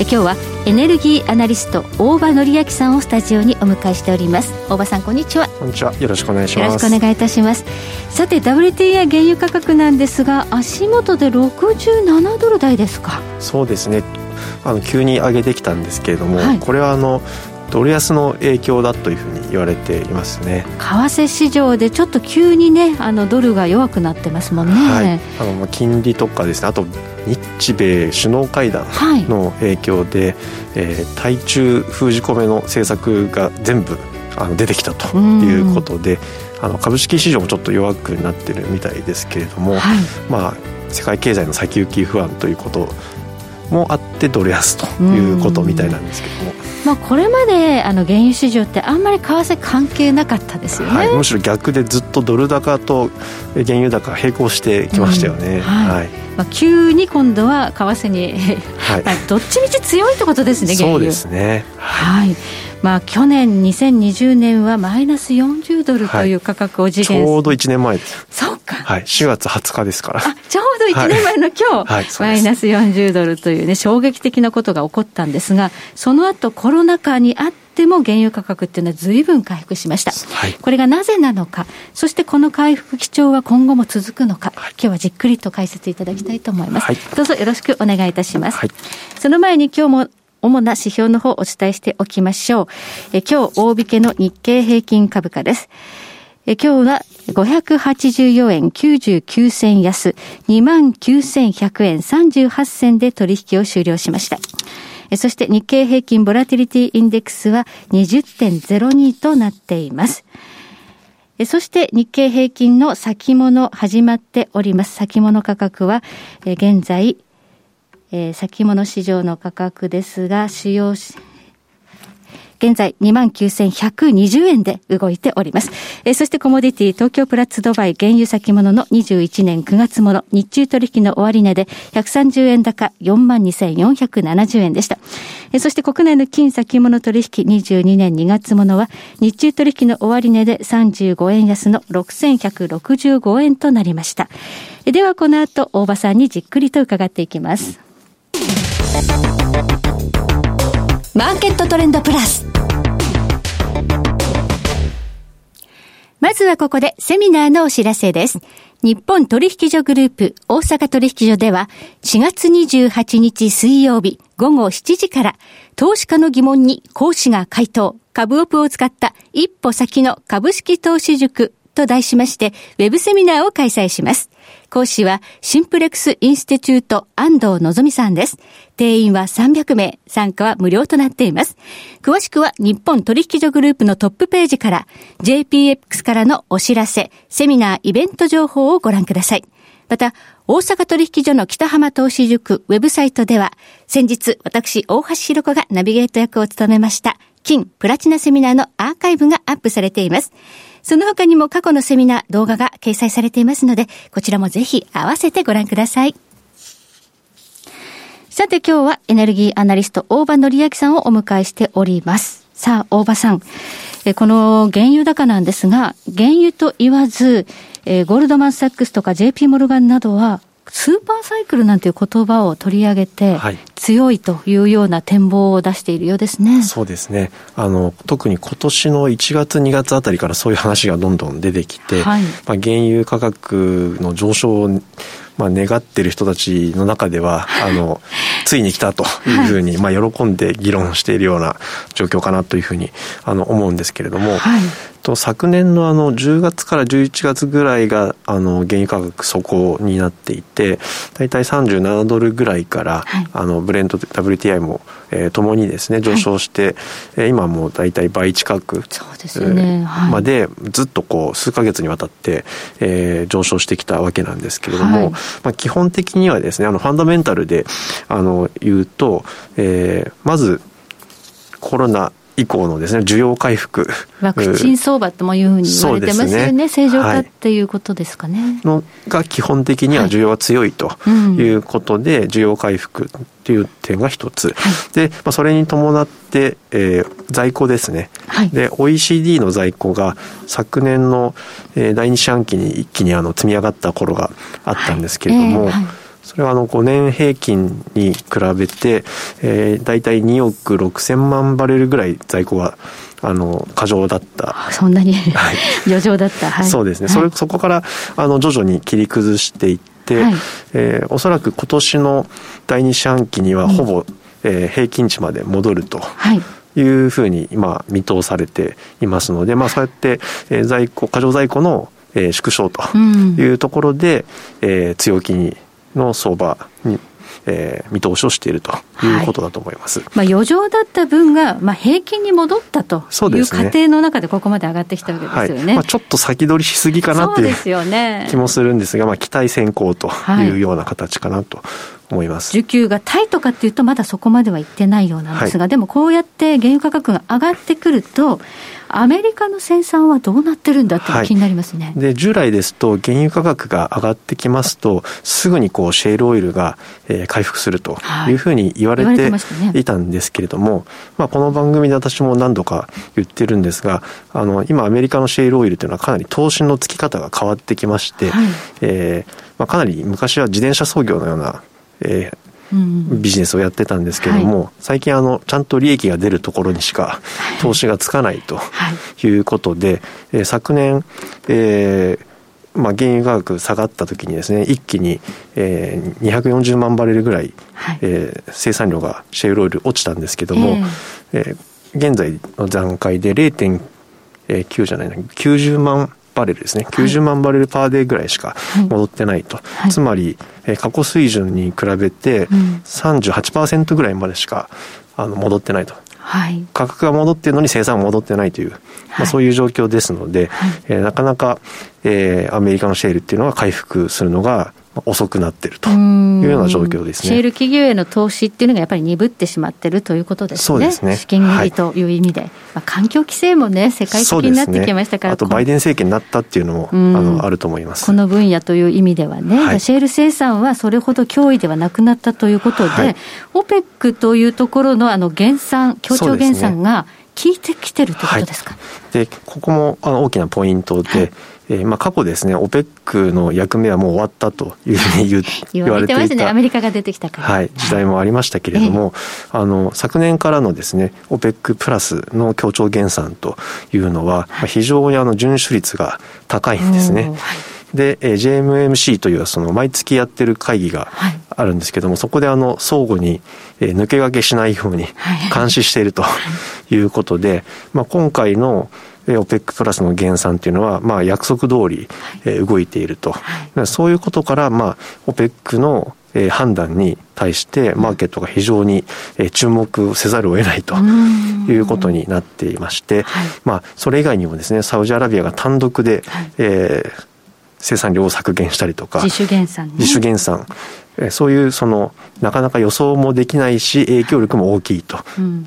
今日はエネルギーアナリスト大場紀明さんをスタジオにお迎えしております。大場さんこんにちは。こんにちは。よろしくお願いします。よろしくお願いいたします。さて WTI 原油価格なんですが足元で67ドル台ですか？そうですね。あの急に上げてきたんですけれども、はい、これはあのドル安の影響だというふうに言われていますね。為替市場でちょっと急にねあのドルが弱くなってますもんね、はい、あの金利とかですね。あと日米首脳会談の影響で、はい、えー、対中封じ込めの政策が全部あの出てきたということで、あの株式市場もちょっと弱くなってるみたいですけれども、はい、まあ世界経済の先行き不安ということもあってドル安ということみたいなんですけども。まあ、これまであの原油市場ってあんまり為替関係なかったですよね、はい、むしろ逆でずっとドル高と原油高並行してきましたよね、うん、はい、はい、まあ、急に今度は為替に、はい、どっちみち強いってことですね原油。そうですね。はい、はい。まあ、去年2020年はマイナス40ドルという価格を実現、はい、ちょうど1年前です。そはい、4月20日ですから。ちょうど1年前の今日、はい、マイナス40ドルというね衝撃的なことが起こったんですがその後コロナ禍にあっても原油価格っていうのは随分回復しました、はい、これがなぜなのかそしてこの回復基調は今後も続くのか、はい、今日はじっくりと解説いただきたいと思います、はい、どうぞよろしくお願いいたします、その前に今日も主な指標の方をお伝えしておきましょう。え今日大引けの日経平均株価です。え今日は584円99銭安、29,100円38銭で取引を終了しました。そして日経平均ボラティリティインデックスは20.02となっています。そして日経平均の先物始まっております。先物価格は現在、先物市場の価格ですが、主要現在29,120円で動いております。えー、そしてコモディティ東京プラッツドバイ原油先物の21年9月もの日中取引の終値で130円高42,470円でした。えー、そして国内の金先物取引22年2月ものは日中取引の終値で35円安の6,165円となりました。ではこの後大場さんにじっくりと伺っていきます。マーケットトレンドプラス。まずはここでセミナーのお知らせです。日本取引所グループ大阪取引所では4月28日水曜日午後7時から投資家の疑問に講師が回答、株オプを使った一歩先の株式投資塾と題しまして、ウェブセミナーを開催します。講師は、シンプレックスインスティチュート安藤のぞみさんです。定員は300名、参加は無料となっています。詳しくは、日本取引所グループのトップページから、JPX からのお知らせ、セミナー、イベント情報をご覧ください。また、大阪取引所の北浜投資塾ウェブサイトでは、先日、私、大橋弘子がナビゲート役を務めました、金プラチナセミナーのアーカイブがアップされています。その他にも過去のセミナー、動画が掲載されていますので、こちらもぜひ合わせてご覧ください。さて今日はエネルギーアナリスト大場則明さんをお迎えしております。さあ、大場さん。えこの原油高なんですが、原油と言わず、えゴールドマン・サックスとか JP モルガンなどは、スーパーサイクルなんていう言葉を取り上げて、はい、強いというような展望を出しているようですね。そうですね。あの、特に今年の1月、2月あたりからそういう話がどんどん出てきて、はい、まあ、原油価格の上昇をまあ、願ってる人たちの中では、あの、ついに来たというふうに、まあ、喜んで議論しているような状況かなというふうに、あの、思うんですけれども、はい、と昨年のあの10月から11月ぐらいがあの原油価格底になっていて大体37ドルぐらいから、はい、あのブレンド WTI も、えー、ともにですね上昇して、はい、今もう大体倍近く。そうですよね、はい、までずっとこう数か月にわたって、えー、上昇してきたわけなんですけれども、はい、まあ、基本的にはですねあのファンダメンタルであの言うと、えー、まずコロナ以降のですね、需要回復。ワクチン相場ともいうふうに言われてますよね。ね正常化っていうことですかね。はい、のが基本的には需要が強いということで、需要回復っていう点が一つ。はい、で、まあ、それに伴って、えー、在庫ですね。はい、で、OECD の在庫が昨年の、えー、第二四半期に一気にあの積み上がった頃があったんですけれども、はいえーそれはあの5年平均に比べて、えー、大体2億6千万バレルぐらい在庫があの過剰だった。そんなに、はい、余剰だった、はい、そうですね、はい、それそこからあの徐々に切り崩していって、はい、えー、おそらく今年の第二四半期にはほぼ、うん、えー、平均値まで戻ると。はい。いうふうに今見通されていますので、まあ、そうやって、えー、在庫過剰在庫の、えー、縮小というところで、うん、えー、強気にの相場にえー、見通しをしているということだと思います、はい、まあ、余剰だった分が、まあ、平均に戻ったという過程の中でここまで上がってきたわけですよね、はい、まあ、ちょっと先取りしすぎかなっていう気もするんですが、まあ、期待先行というような形かなと思います、需給がタイとかっていうとまだそこまではいってないようなんですが、はい、でもこうやって原油価格が上がってくるとアメリカの生産はどうなってるんだって気になりますね、はい、で従来ですと原油価格が上がってきますとすぐにこうシェールオイルが、えー、回復するとい。うふうに言われていたんですけれども、まあ、この番組で私も何度か言ってるんですがあの今アメリカのシェールオイルというのはかなり投資のつき方が変わってきまして、はい、えー、まあ、かなり昔は自転車操業のようなえー、ビジネスをやってたんですけども、はい、最近あのちゃんと利益が出るところにしか投資がつかないとい。うことで、はい、えー、昨年、えーまあ、原油価格下がった時にですね一気に、えー、240万バレルぐらい、はい、えー、生産量がシェールオイル落ちたんですけども、えー、えー、現在の段階で0.9じゃないな90万バレルですね、90万バレルパーデーぐらいしか戻ってないと、はい、つまり、えー、過去水準に比べて38%ぐらいまでしかあの戻ってないと。はい、価格が戻ってるのに生産が戻ってないという、まあ、そういう状況ですので、はい、えー、なかなか、えー、アメリカのシェールっていうのは回復するのが遅くなっているというような状況ですね。シェール企業への投資っていうのがやっぱり鈍ってしまってるということですね。そうですね。資金繰りという意味で。はい、まあ、環境規制もね、世界的になってきましたから。ね、あと、バイデン政権になったっていうのも、あの、あると思います。この分野という意味ではね、はい、シェール生産はそれほど脅威ではなくなったということで、はい、オペックというところのあの減産、協調減産が、効いてきてるということですか、でここもあの大きなポイントで、えー、まあ過去ですね、オペックの役目はもう終わったというふうに言 言われてましたね、アメリカが出てきたから。はい、時代もありましたけれども、えー、あの、昨年からのですね、オペックプラスの協調減産というのは、はい、非常にあの、遵守率が高いんですね。で、えー、JMMC というその毎月やってる会議があるんですけども、はい、そこであの相互に、えー、抜け駆けしないように監視しているということで、まあ、今回の OPEC プラスの減産というのは、まあ、約束通り、え動いていると、はい、そういうことから、まあ、OPEC のえ判断に対してマーケットが非常に、え注目せざるを得ないということになっていまして、はい、まあ、それ以外にもですねサウジアラビアが単独で、はい、えー、生産量を削減したりとか自主減産、ね、自主減産そういうそのなかなか予想もできないし影響力も大きいと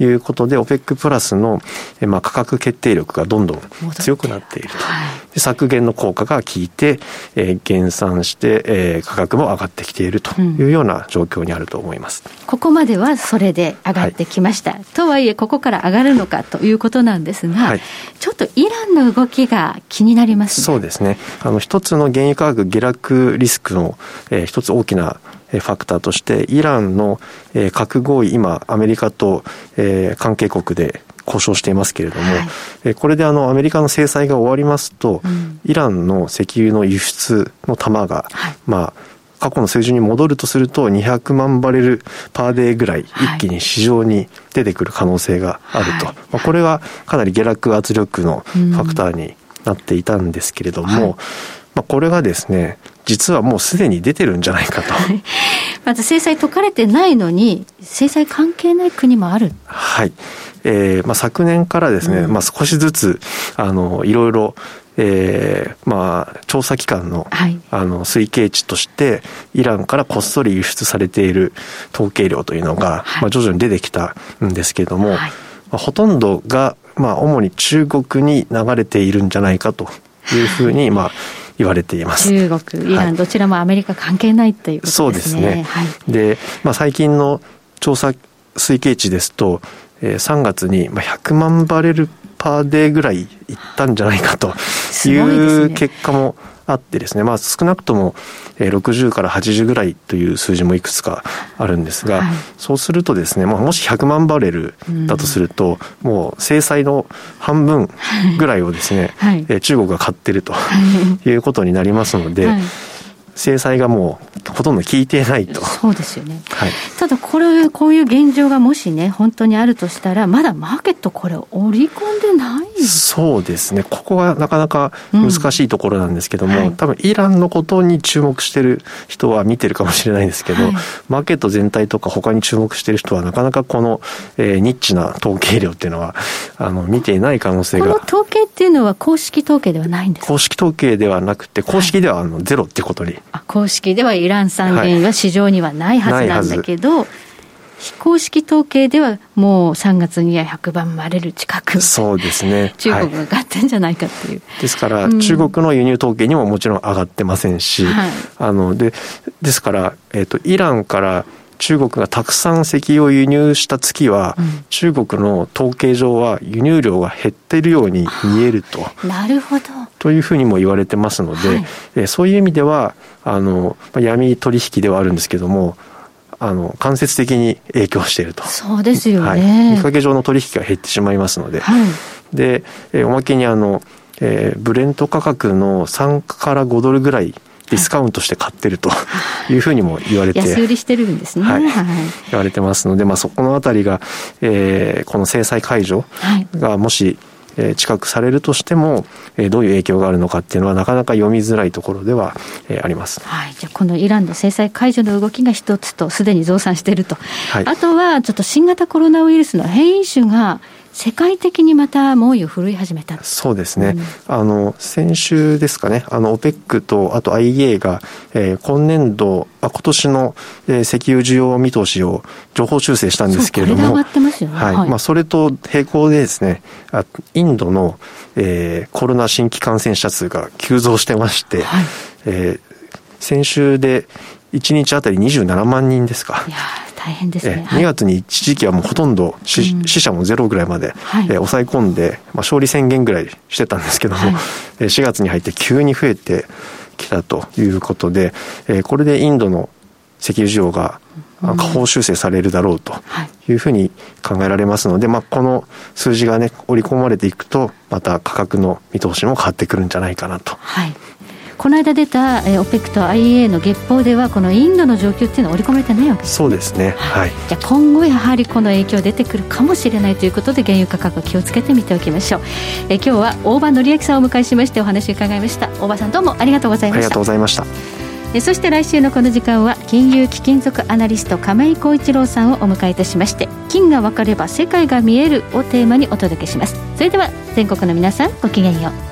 いうことで、うん、OPEC プラスの、まあ、価格決定力がどんどん強くなっていると、はい、削減の効果が効いて、えー、減産して、えー、価格も上がってきているというような状況にあると思います、うん、ここまではそれで上がってきました、はい、とはいえここから上がるのかということなんですが、はい、ちょっとイランの動きが気になります、ね、そうですね。あの一つの原油価格下落リスクの、えー、一つ大きなファクターとしてイランの核合意今アメリカと関係国で交渉していますけれども、はい、これであのアメリカの制裁が終わりますと、うん、イランの石油の輸出の玉が、はい、まあ過去の水準に戻るとすると200万バレルパーデーぐらい一気に市場に出てくる可能性があると、はい、まあ、これはかなり下落圧力のファクターになっていたんですけれども、まあ、これがですね実はもうすでに出てるんじゃないかと。まず制裁解かれてないのに、制裁関係ない国もある。はい。えーまあ、昨年からですね、うん、まあ、少しずつあのいろいろ、えーまあ、調査機関の,、はい、あの推計値としてイランからこっそり輸出されている統計量というのが、はい、まあ、徐々に出てきたんですけれども、はいほとんどが、まあ、主に中国に流れているんじゃないかというふうに、まあ、言われています中国、イラン、どちらもアメリカ関係ないということですね。そうですね。はい、で、まあ、最近の調査推計値ですと、えー、3月に100万バレルパーデーぐらいいったんじゃないかという結果もあってですね、まあ、少なくとも60から80ぐらいという数字もいくつかあるんですが、はい、そうするとですね、まあ、もし100万バレルだとすると、うん、もう制裁の半分ぐらいをですね、はい、中国が買ってるということになりますので、はい制裁がもうほとんど効いてないと。そうですよね。はい、ただこれ、こういう現状がもしね、本当にあるとしたら、まだマーケットこれ織り込んでない？そうですね。ここはなかなか難しいところなんですけども、うんはい、多分イランのことに注目してる人は見てるかもしれないんですけど、はい、マーケット全体とか他に注目してる人はなかなかこの、えー、ニッチな統計量っていうのは、あの、見ていない可能性が。この統計っていうのは公式統計ではないんですか？公式統計ではなくて、公式ではあのゼロってことに。公式ではイラン産原油は市場にはないはずなんだけど、はい、非公式統計ではもう3月には100万バレル近く。そうですね。中国が上がってんじゃないかっていう、はい、ですから、うん、中国の輸入統計にももちろん上がってませんし、はい、あのでですから、えーとイランから中国がたくさん石油を輸入した月は、うん、中国の統計上は輸入量が減っているように見えると。なるほど。というふうにも言われてますので、はい、えそういう意味ではあの闇取引ではあるんですけどもあの間接的に影響していると。そうですよね、はい、見かけ上の取引が減ってしまいますので、はい、で、えおまけにあの、えー、ブレント価格の3から5ドルぐらいディスカウントして買ってるというふうにも言われて。安売りしてるんですね。はい。言われてますので、まあそこのあたりが、えー、この制裁解除がもし、え近くされるとしても、えどういう影響があるのかっていうのはなかなか読みづらいところでは、えあります。はい。じゃこのイランの制裁解除の動きが一つと、すでに増産していると。はい、あとは、ちょっと新型コロナウイルスの変異種が、世界的にまた猛威を振るい始めたそうですね、うん、あの先週ですかね、あの OPEC とあと IEA が、えー、今年度、あ今年の、えー、石油需要見通しを情報修正したんですけれども、はい。まあ、それと並行でですね、あインドの、えー、コロナ新規感染者数が急増してまして、はい、えー、先週で1日あたり27万人ですか。大変ですね。2月に一時期はもうほとんど死,、死者もゼロぐらいまで、はい、え抑え込んで、まあ、勝利宣言ぐらいしてたんですけども、はい、4月に入って急に増えてきたということで、えこれでインドの石油需要が下方修正されるだろうというふうに考えられますので、まあ、この数字がね織り込まれていくとまた価格の見通しも変わってくるんじゃないかなと。はいこの間出た、えー、OPEC と IEA の月報ではこのインドの状況っていうのは織り込まれてないわけ。ですそうですね、はい、じゃあ今後やはりこの影響出てくるかもしれないということで原油価格気をつけてみておきましょう、えー、今日は大場紀明さんをお迎えしましてお話を伺いました。大場さんどうもありがとうございました。ありがとうございました。えそして来週のこの時間は金融貴金属アナリスト亀井浩一郎さんをお迎えいたしまして金が分かれば世界が見えるをテーマにお届けします。それでは全国の皆さんごきげんよう